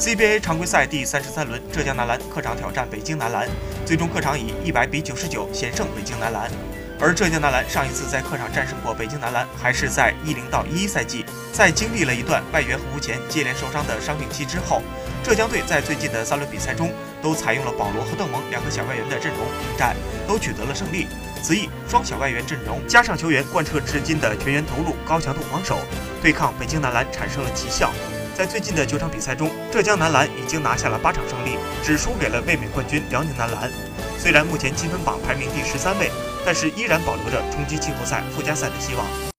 CBA 常规赛第三十三轮，浙江男篮客场挑战北京男篮，最终客场以一百比九十九险胜北京男篮。而浙江男篮上一次在客场战胜过北京男篮，还是在一零到一一赛季。在经历了一段外援和胡前接连受伤的伤病期之后，浙江队在最近的三轮比赛中都采用了保罗和邓蒙两个小外援的阵容应战，都取得了胜利。此役双小外援阵容加上球员贯彻至今的全员投入、高强度防守，对抗北京男篮产生了奇效。在最近的九场比赛中，浙江男篮已经拿下了八场胜利，只输给了卫冕冠军辽宁男篮。虽然目前积分榜排名第十三位，但是依然保留着冲击季后赛附加赛的希望。